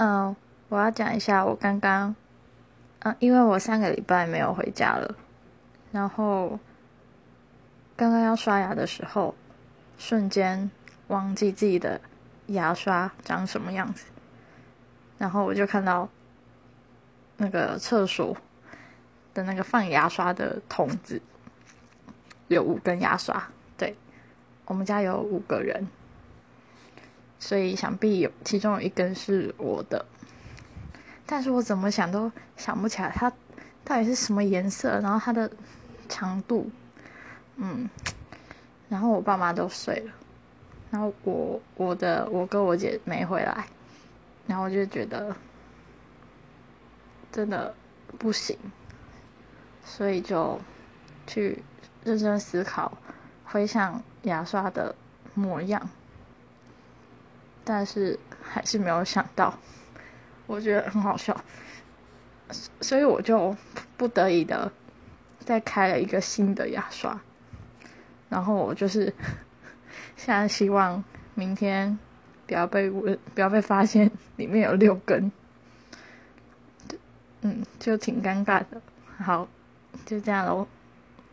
嗯，我要讲一下我刚刚，嗯，因为我上个礼拜没有回家了，然后刚刚要刷牙的时候，瞬间忘记自己的牙刷长什么样子，然后我就看到那个厕所的那个放牙刷的桶子有五根牙刷，对，我们家有五个人。所以想必有其中有一根是我的，但是我怎么想都想不起来它到底是什么颜色，然后它的长度，嗯，然后我爸妈都睡了，然后我我的我哥我姐没回来，然后我就觉得真的不行，所以就去认真思考，回想牙刷的模样。但是还是没有想到，我觉得很好笑，所以我就不得已的再开了一个新的牙刷，然后我就是 现在希望明天不要被问，不要被发现里面有六根，嗯，就挺尴尬的。好，就这样喽。